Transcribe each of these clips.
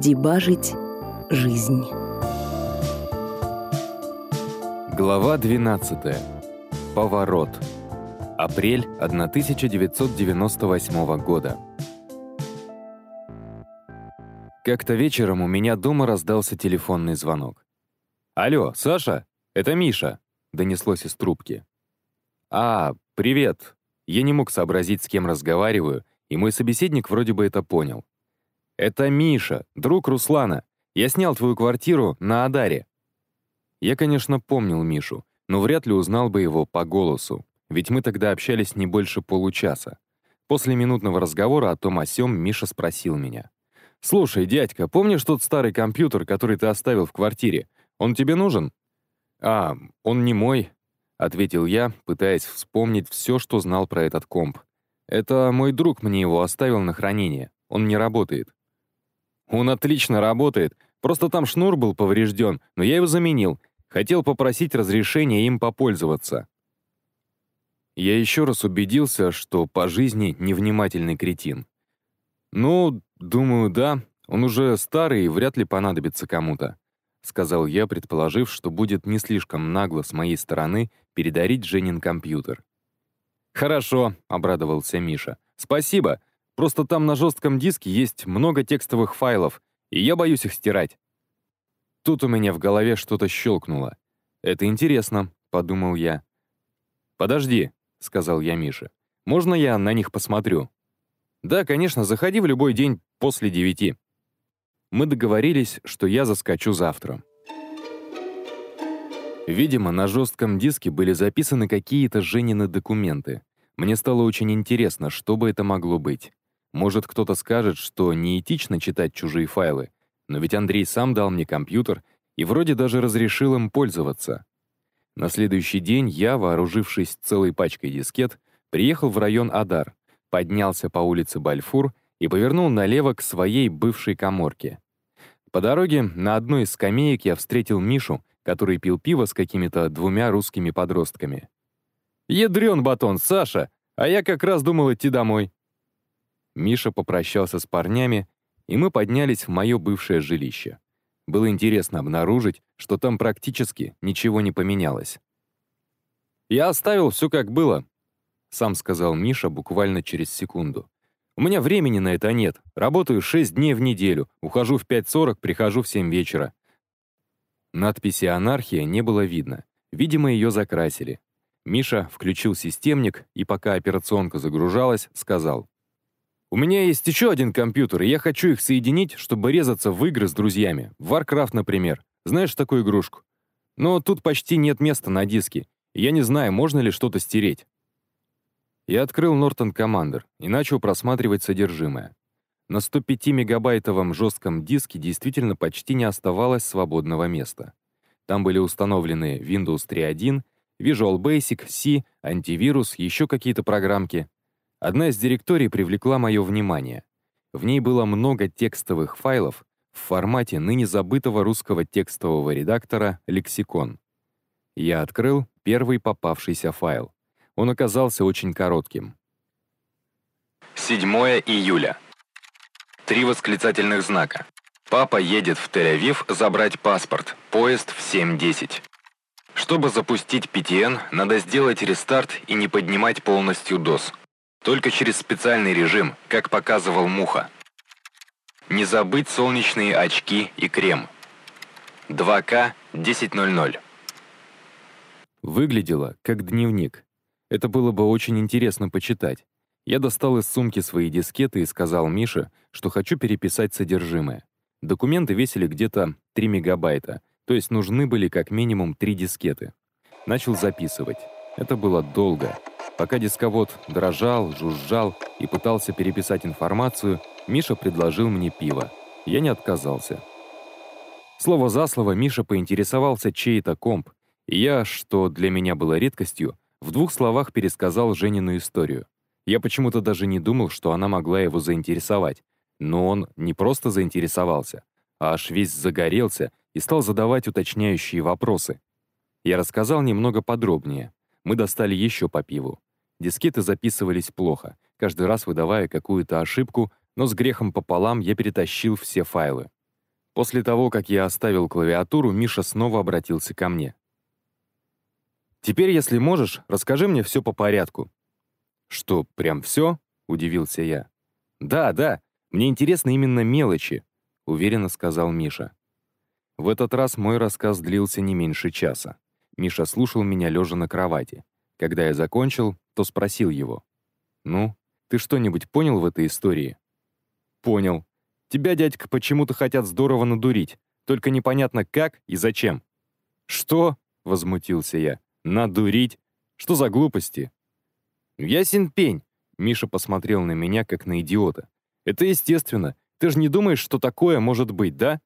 Дебажить жизнь. Глава 12. Поворот. Апрель 1998 года. Как-то вечером у меня дома раздался телефонный звонок. «Алло, Саша? Это Миша», — донеслось из трубки. «А, привет». Я не мог сообразить, с кем разговариваю, и мой собеседник вроде бы это понял. «Это Миша, друг Руслана. Я снял твою квартиру на Адаре». Я, конечно, помнил Мишу, но вряд ли узнал бы его по голосу, ведь мы тогда общались не больше получаса. После минутного разговора о том о сём Миша спросил меня. «Слушай, дядька, помнишь тот старый компьютер, который ты оставил в квартире? Он тебе нужен?» «А, он не мой», — ответил я, пытаясь вспомнить все, что знал про этот комп. «Это мой друг мне его оставил на хранение. Он не работает». Он отлично работает. Просто там шнур был поврежден, но я его заменил. Хотел попросить разрешения им попользоваться. Я еще раз убедился, что по жизни невнимательный кретин. «Ну, думаю, да. Он уже старый и вряд ли понадобится кому-то», — сказал я, предположив, что будет не слишком нагло с моей стороны передарить Женин компьютер. «Хорошо», — обрадовался Миша. «Спасибо. Просто там на жестком диске есть много текстовых файлов, и я боюсь их стирать. Тут у меня в голове что-то щелкнуло. «Это интересно», — подумал я. «Подожди», — сказал я Мише. «Можно я на них посмотрю?» «Да, конечно, заходи в любой день после девяти». Мы договорились, что я заскочу завтра. Видимо, на жестком диске были записаны какие-то Женины документы. Мне стало очень интересно, что бы это могло быть. Может, кто-то скажет, что неэтично читать чужие файлы, но ведь Андрей сам дал мне компьютер и вроде даже разрешил им пользоваться. На следующий день я, вооружившись целой пачкой дискет, приехал в район Адар, поднялся по улице Бальфур и повернул налево к своей бывшей коморке. По дороге на одной из скамеек я встретил Мишу, который пил пиво с какими-то двумя русскими подростками. «Ядрен батон, Саша! А я как раз думал идти домой», Миша попрощался с парнями, и мы поднялись в мое бывшее жилище. Было интересно обнаружить, что там практически ничего не поменялось. «Я оставил все как было», — сам сказал Миша буквально через секунду. «У меня времени на это нет. Работаю 6 дней в неделю, ухожу в 5.40, прихожу в 7 вечера». Надписи «Анархия» не было видно. Видимо, ее закрасили. Миша включил системник и, пока операционка загружалась, сказал. У меня есть еще один компьютер, и я хочу их соединить, чтобы резаться в игры с друзьями. Warcraft, например. Знаешь такую игрушку? Но тут почти нет места на диске, я не знаю, можно ли что-то стереть. Я открыл Norton Commander и начал просматривать содержимое. На 105-мегабайтовом жестком диске действительно почти не оставалось свободного места. Там были установлены Windows 3.1, Visual Basic, C, антивирус, еще какие-то программки. Одна из директорий привлекла мое внимание. В ней было много текстовых файлов в формате ныне забытого русского текстового редактора «Лексикон». Я открыл первый попавшийся файл. Он оказался очень коротким. 7 июля. Три восклицательных знака. Папа едет в Тель-Авив забрать паспорт. Поезд в 7.10. Чтобы запустить PTN, надо сделать рестарт и не поднимать полностью DOS. Только через специальный режим, как показывал Муха. Не забыть солнечные очки и крем. 2К 10.00. Выглядело как дневник. Это было бы очень интересно почитать. Я достал из сумки свои дискеты и сказал Мише, что хочу переписать содержимое. Документы весили где-то 3 мегабайта, то есть нужны были как минимум 3 дискеты. Начал записывать. Это было долго. Пока дисковод дрожал, жужжал и пытался переписать информацию, Миша предложил мне пиво. Я не отказался. Слово за слово Миша поинтересовался, чей это комп, и я, что для меня было редкостью, в двух словах пересказал Женину историю. Я почему-то даже не думал, что она могла его заинтересовать. Но он не просто заинтересовался, а аж весь загорелся и стал задавать уточняющие вопросы. Я рассказал немного подробнее. Мы достали еще по пиву. Дискеты записывались плохо, каждый раз выдавая какую-то ошибку, но с грехом пополам я перетащил все файлы. После того, как я оставил клавиатуру, Миша снова обратился ко мне. «Теперь, если можешь, расскажи мне все по порядку». «Что, прям все?» — удивился я. «Да, да, мне интересны именно мелочи», — уверенно сказал Миша. В этот раз мой рассказ длился не меньше часа. Миша слушал меня лежа на кровати. Когда я закончил, то спросил его. «Ну, ты что-нибудь понял в этой истории?» «Понял. Тебя, дядька, почему-то хотят здорово надурить. Только непонятно как и зачем». «Что?» — возмутился я. «Надурить? Что за глупости?» «Ясен пень!» — Миша посмотрел на меня, как на идиота. «Это естественно. Ты же не думаешь, что такое может быть, да?»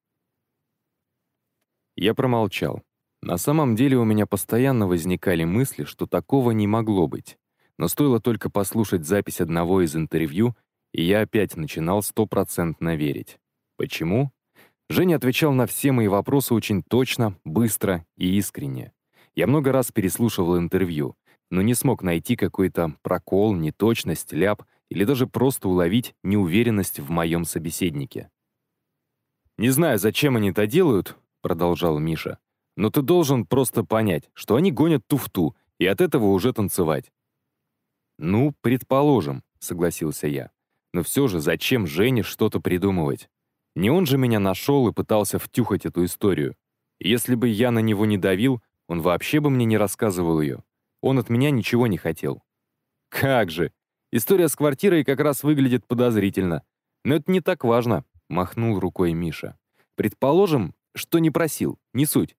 Я промолчал. На самом деле у меня постоянно возникали мысли, что такого не могло быть. Но стоило только послушать запись одного из интервью, и я опять начинал стопроцентно верить. Почему? Женя отвечал на все мои вопросы очень точно, быстро и искренне. Я много раз переслушивал интервью, но не смог найти какой-то прокол, неточность, ляп или даже просто уловить неуверенность в моем собеседнике. «Не знаю, зачем они это делают, продолжал Миша. «Но ты должен просто понять, что они гонят туфту, и от этого уже танцевать». «Ну, предположим», — согласился я. «Но все же зачем Жене что-то придумывать? Не он же меня нашел и пытался втюхать эту историю. если бы я на него не давил, он вообще бы мне не рассказывал ее. Он от меня ничего не хотел». «Как же! История с квартирой как раз выглядит подозрительно. Но это не так важно», — махнул рукой Миша. «Предположим, что не просил, не суть.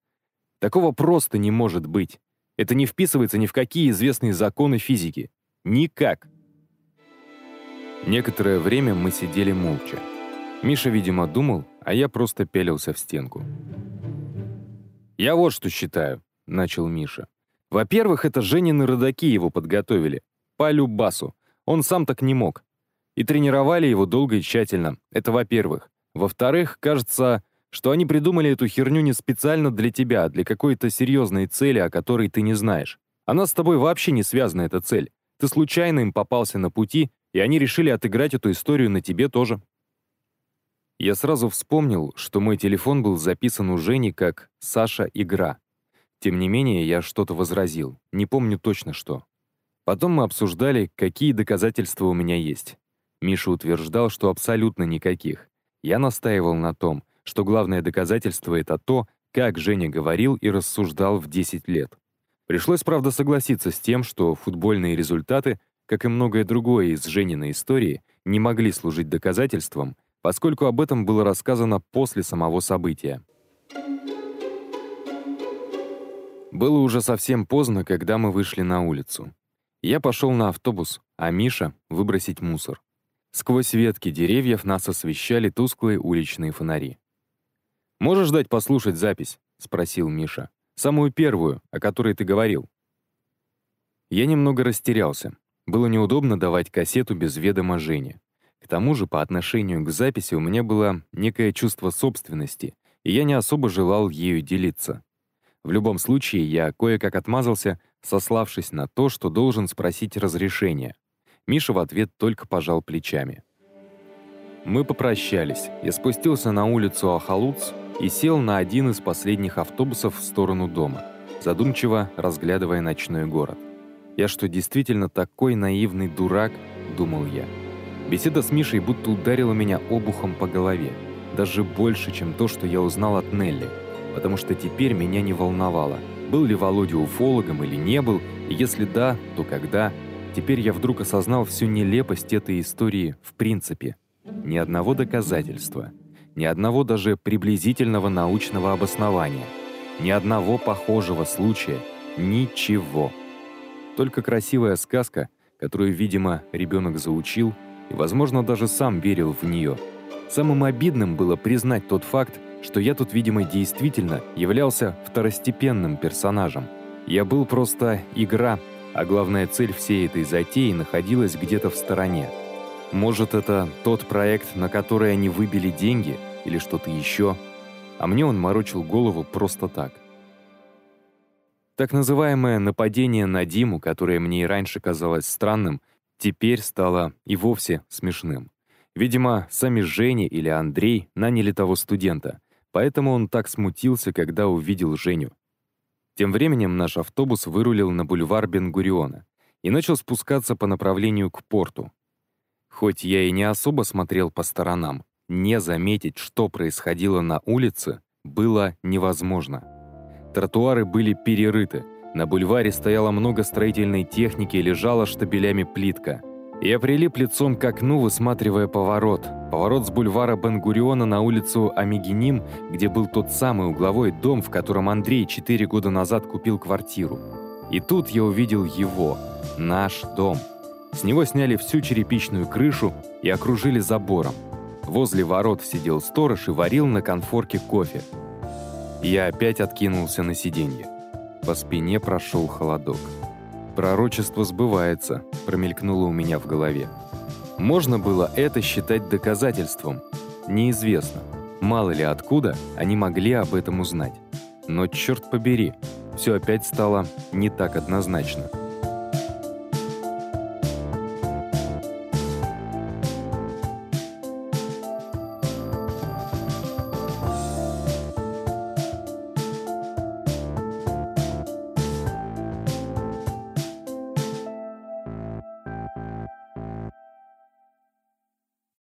Такого просто не может быть. Это не вписывается ни в какие известные законы физики. Никак. Некоторое время мы сидели молча. Миша, видимо, думал, а я просто пелился в стенку. «Я вот что считаю», — начал Миша. «Во-первых, это Женины родаки его подготовили. По любасу. Он сам так не мог. И тренировали его долго и тщательно. Это во-первых. Во-вторых, кажется, что они придумали эту херню не специально для тебя, а для какой-то серьезной цели, о которой ты не знаешь. Она с тобой вообще не связана, эта цель. Ты случайно им попался на пути, и они решили отыграть эту историю на тебе тоже. Я сразу вспомнил, что мой телефон был записан у Жени как «Саша Игра». Тем не менее, я что-то возразил, не помню точно что. Потом мы обсуждали, какие доказательства у меня есть. Миша утверждал, что абсолютно никаких. Я настаивал на том, что главное доказательство — это то, как Женя говорил и рассуждал в 10 лет. Пришлось, правда, согласиться с тем, что футбольные результаты, как и многое другое из Жениной истории, не могли служить доказательством, поскольку об этом было рассказано после самого события. Было уже совсем поздно, когда мы вышли на улицу. Я пошел на автобус, а Миша — выбросить мусор. Сквозь ветки деревьев нас освещали тусклые уличные фонари. «Можешь дать послушать запись?» — спросил Миша. «Самую первую, о которой ты говорил». Я немного растерялся. Было неудобно давать кассету без ведома Жени. К тому же, по отношению к записи у меня было некое чувство собственности, и я не особо желал ею делиться. В любом случае, я кое-как отмазался, сославшись на то, что должен спросить разрешения. Миша в ответ только пожал плечами. Мы попрощались. Я спустился на улицу Ахалуц и сел на один из последних автобусов в сторону дома, задумчиво разглядывая ночной город. «Я что, действительно такой наивный дурак?» — думал я. Беседа с Мишей будто ударила меня обухом по голове. Даже больше, чем то, что я узнал от Нелли. Потому что теперь меня не волновало, был ли Володя уфологом или не был, и если да, то когда. Теперь я вдруг осознал всю нелепость этой истории в принципе. Ни одного доказательства — ни одного даже приблизительного научного обоснования, ни одного похожего случая, ничего. Только красивая сказка, которую, видимо, ребенок заучил и, возможно, даже сам верил в нее. Самым обидным было признать тот факт, что я тут, видимо, действительно являлся второстепенным персонажем. Я был просто игра, а главная цель всей этой затеи находилась где-то в стороне. Может, это тот проект, на который они выбили деньги, или что-то еще, а мне он морочил голову просто так. Так называемое нападение на Диму, которое мне и раньше казалось странным, теперь стало и вовсе смешным. Видимо, сами Женя или Андрей наняли того студента, Поэтому он так смутился, когда увидел Женю. Тем временем наш автобус вырулил на бульвар Бенгуриона и начал спускаться по направлению к порту. Хоть я и не особо смотрел по сторонам, не заметить, что происходило на улице, было невозможно. Тротуары были перерыты, на бульваре стояло много строительной техники и лежала штабелями плитка — я прилип лицом к окну, высматривая поворот. Поворот с бульвара Бенгуриона на улицу Амигиним, где был тот самый угловой дом, в котором Андрей четыре года назад купил квартиру. И тут я увидел его, наш дом. С него сняли всю черепичную крышу и окружили забором. Возле ворот сидел сторож и варил на конфорке кофе. Я опять откинулся на сиденье. По спине прошел холодок. «Пророчество сбывается», — промелькнуло у меня в голове. Можно было это считать доказательством? Неизвестно. Мало ли откуда они могли об этом узнать. Но черт побери, все опять стало не так однозначно.